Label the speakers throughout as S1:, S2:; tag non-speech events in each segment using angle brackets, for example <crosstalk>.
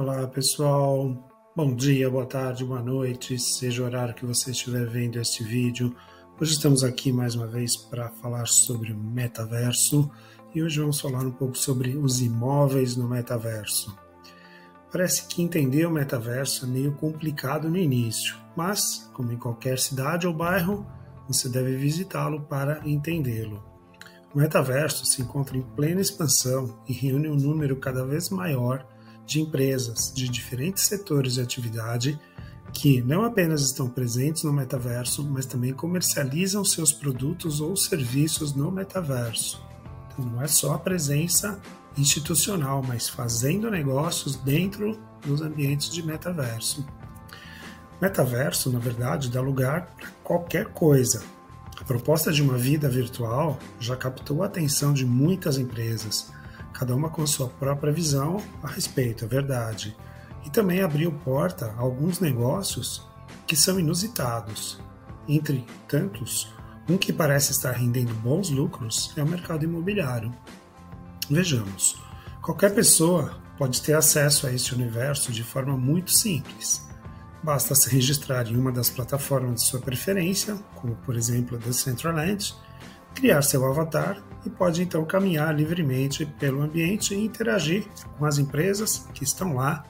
S1: Olá pessoal, bom dia, boa tarde, boa noite, seja o horário que você estiver vendo este vídeo. Hoje estamos aqui mais uma vez para falar sobre o metaverso e hoje vamos falar um pouco sobre os imóveis no metaverso. Parece que entender o metaverso é meio complicado no início, mas, como em qualquer cidade ou bairro, você deve visitá-lo para entendê-lo. O metaverso se encontra em plena expansão e reúne um número cada vez maior empresas de diferentes setores de atividade que não apenas estão presentes no metaverso, mas também comercializam seus produtos ou serviços no metaverso. Então, não é só a presença institucional, mas fazendo negócios dentro dos ambientes de metaverso. Metaverso, na verdade, dá lugar para qualquer coisa, a proposta de uma vida virtual já captou a atenção de muitas empresas, cada uma com sua própria visão a respeito, é verdade, e também abriu porta a alguns negócios que são inusitados. Entre tantos, um que parece estar rendendo bons lucros é o mercado imobiliário. Vejamos, qualquer pessoa pode ter acesso a este universo de forma muito simples Basta se registrar em uma das plataformas de sua preferência, como por exemplo a Decentraland, criar seu avatar e pode então caminhar livremente pelo ambiente e interagir com as empresas que estão lá,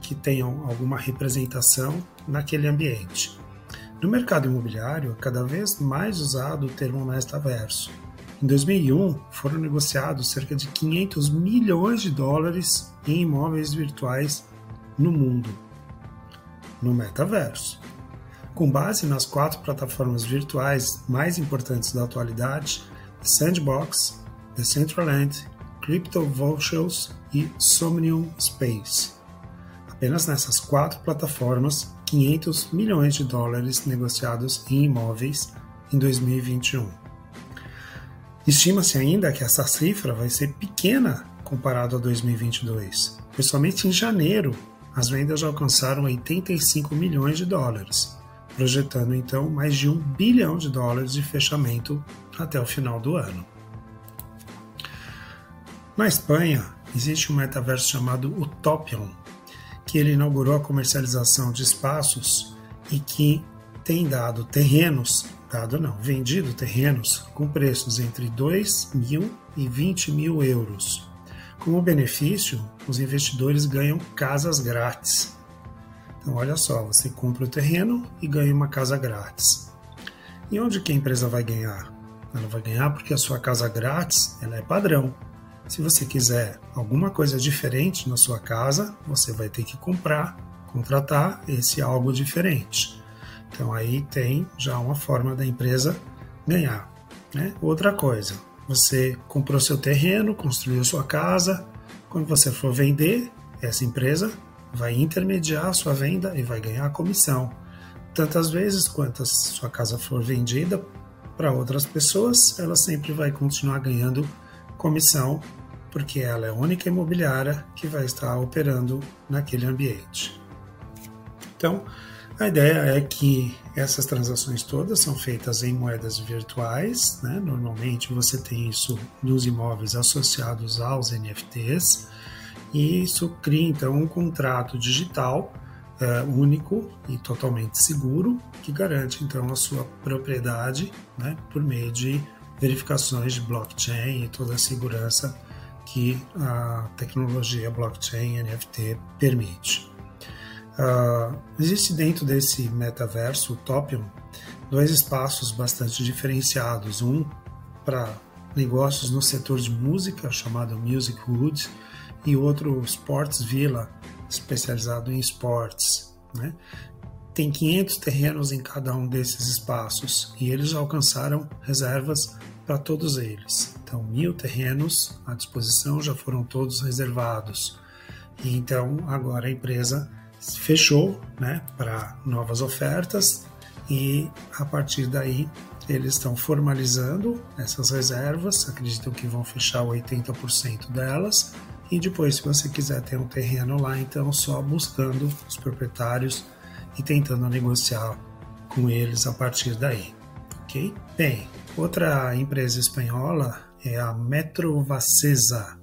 S1: que tenham alguma representação naquele ambiente. No mercado imobiliário, é cada vez mais usado o termo metaverso. Em 2001, foram negociados cerca de 500 milhões de dólares em imóveis virtuais no mundo no metaverso. Com base nas quatro plataformas virtuais mais importantes da atualidade, Sandbox, Decentraland, CryptoVotials e Somnium Space. Apenas nessas quatro plataformas, 500 milhões de dólares negociados em imóveis em 2021. Estima-se ainda que essa cifra vai ser pequena comparado a 2022, pois somente em janeiro as vendas já alcançaram 85 milhões de dólares, projetando então mais de um bilhão de dólares de fechamento até o final do ano. Na Espanha, existe um metaverso chamado Utopion, que ele inaugurou a comercialização de espaços e que tem dado terrenos, dado não, vendido terrenos com preços entre 2 mil e 20 mil euros como benefício, os investidores ganham casas grátis. Então, olha só, você compra o terreno e ganha uma casa grátis. E onde que a empresa vai ganhar? Ela vai ganhar porque a sua casa grátis ela é padrão. Se você quiser alguma coisa diferente na sua casa, você vai ter que comprar, contratar esse algo diferente. Então aí tem já uma forma da empresa ganhar. Né? Outra coisa, você comprou seu terreno, construiu sua casa. Quando você for vender, essa empresa vai intermediar sua venda e vai ganhar a comissão. Tantas vezes quanto sua casa for vendida para outras pessoas, ela sempre vai continuar ganhando comissão, porque ela é a única imobiliária que vai estar operando naquele ambiente. Então, a ideia é que essas transações todas são feitas em moedas virtuais, né? normalmente você tem isso nos imóveis associados aos NFTs, e isso cria então um contrato digital é, único e totalmente seguro que garante então a sua propriedade né? por meio de verificações de blockchain e toda a segurança que a tecnologia blockchain NFT permite. Uh, existe dentro desse metaverso, Topium, dois espaços bastante diferenciados. Um para negócios no setor de música, chamado Music Wood, e outro Sports Villa, especializado em esportes. Né? Tem 500 terrenos em cada um desses espaços e eles alcançaram reservas para todos eles. Então, mil terrenos à disposição já foram todos reservados. E então, agora a empresa fechou né, para novas ofertas e a partir daí eles estão formalizando essas reservas, acreditam que vão fechar 80% delas e depois se você quiser ter um terreno lá, então só buscando os proprietários e tentando negociar com eles a partir daí, ok? Bem, outra empresa espanhola é a Metrovacesa,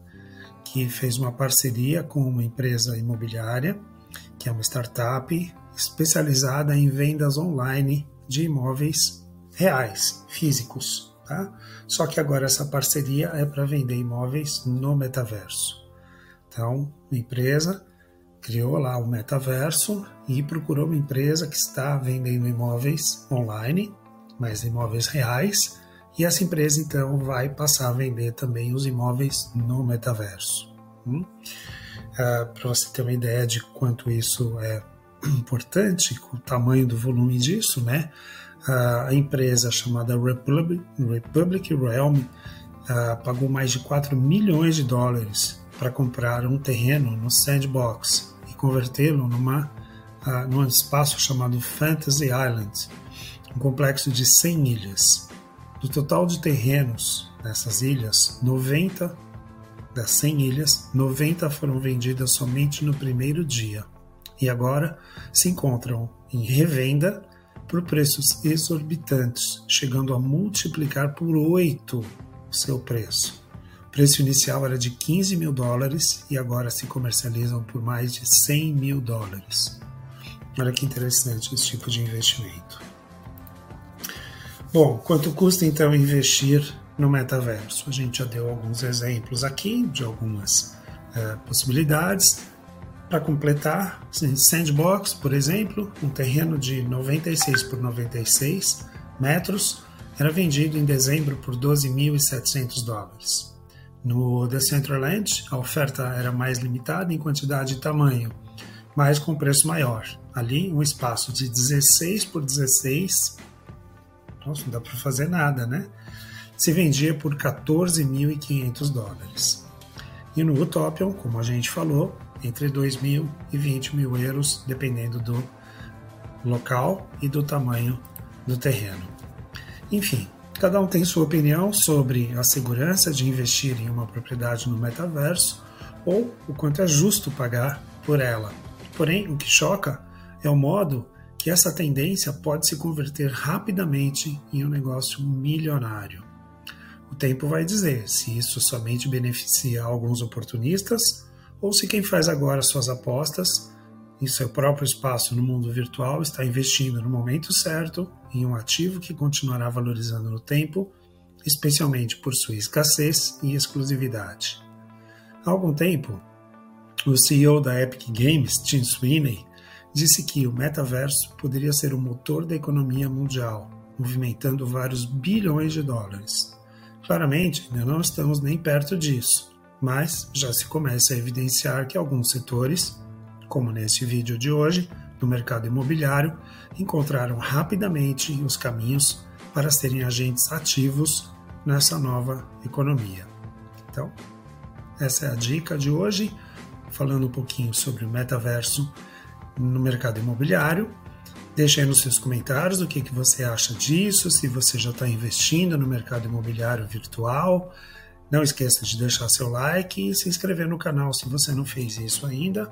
S1: que fez uma parceria com uma empresa imobiliária, que é uma startup especializada em vendas online de imóveis reais, físicos. Tá? Só que agora essa parceria é para vender imóveis no metaverso. Então, a empresa criou lá o metaverso e procurou uma empresa que está vendendo imóveis online, mas imóveis reais, e essa empresa então vai passar a vender também os imóveis no metaverso. Hum? Ah, Para você ter uma ideia de quanto isso é <clears throat> importante, o tamanho do volume disso, né? a empresa chamada Republic, Republic Realm uh, pagou mais de 4 milhões de dólares para comprar um terreno no Sandbox e convertê-lo numa uh, num espaço chamado Fantasy Island, um complexo de 100 ilhas. Do total de terrenos nessas ilhas, 90 das 100 ilhas, 90 foram vendidas somente no primeiro dia e agora se encontram em revenda por preços exorbitantes, chegando a multiplicar por 8 o seu preço. O preço inicial era de 15 mil dólares e agora se comercializam por mais de 100 mil dólares. Olha que interessante esse tipo de investimento. Bom, quanto custa então investir no metaverso? A gente já deu alguns exemplos aqui de algumas uh, possibilidades. Para completar, Sandbox, por exemplo, um terreno de 96 por 96 metros, era vendido em dezembro por 12.700 dólares. No Decentraland, a oferta era mais limitada em quantidade e tamanho, mas com preço maior. Ali, um espaço de 16 por 16, nossa, não dá para fazer nada, né? Se vendia por 14.500 dólares. E no Utopian, como a gente falou, entre 2 mil e 20 mil euros, dependendo do local e do tamanho do terreno. Enfim, cada um tem sua opinião sobre a segurança de investir em uma propriedade no metaverso ou o quanto é justo pagar por ela. Porém, o que choca é o modo que essa tendência pode se converter rapidamente em um negócio milionário. O tempo vai dizer se isso somente beneficia alguns oportunistas ou se quem faz agora suas apostas em seu próprio espaço no mundo virtual está investindo no momento certo em um ativo que continuará valorizando no tempo, especialmente por sua escassez e exclusividade. Há algum tempo, o CEO da Epic Games, Tim Sweeney, disse que o metaverso poderia ser o motor da economia mundial, movimentando vários bilhões de dólares. Claramente, ainda não estamos nem perto disso, mas já se começa a evidenciar que alguns setores, como nesse vídeo de hoje, no mercado imobiliário, encontraram rapidamente os caminhos para serem agentes ativos nessa nova economia. Então, essa é a dica de hoje, falando um pouquinho sobre o metaverso no mercado imobiliário. Deixe aí nos seus comentários o que, que você acha disso, se você já está investindo no mercado imobiliário virtual, não esqueça de deixar seu like e se inscrever no canal se você não fez isso ainda.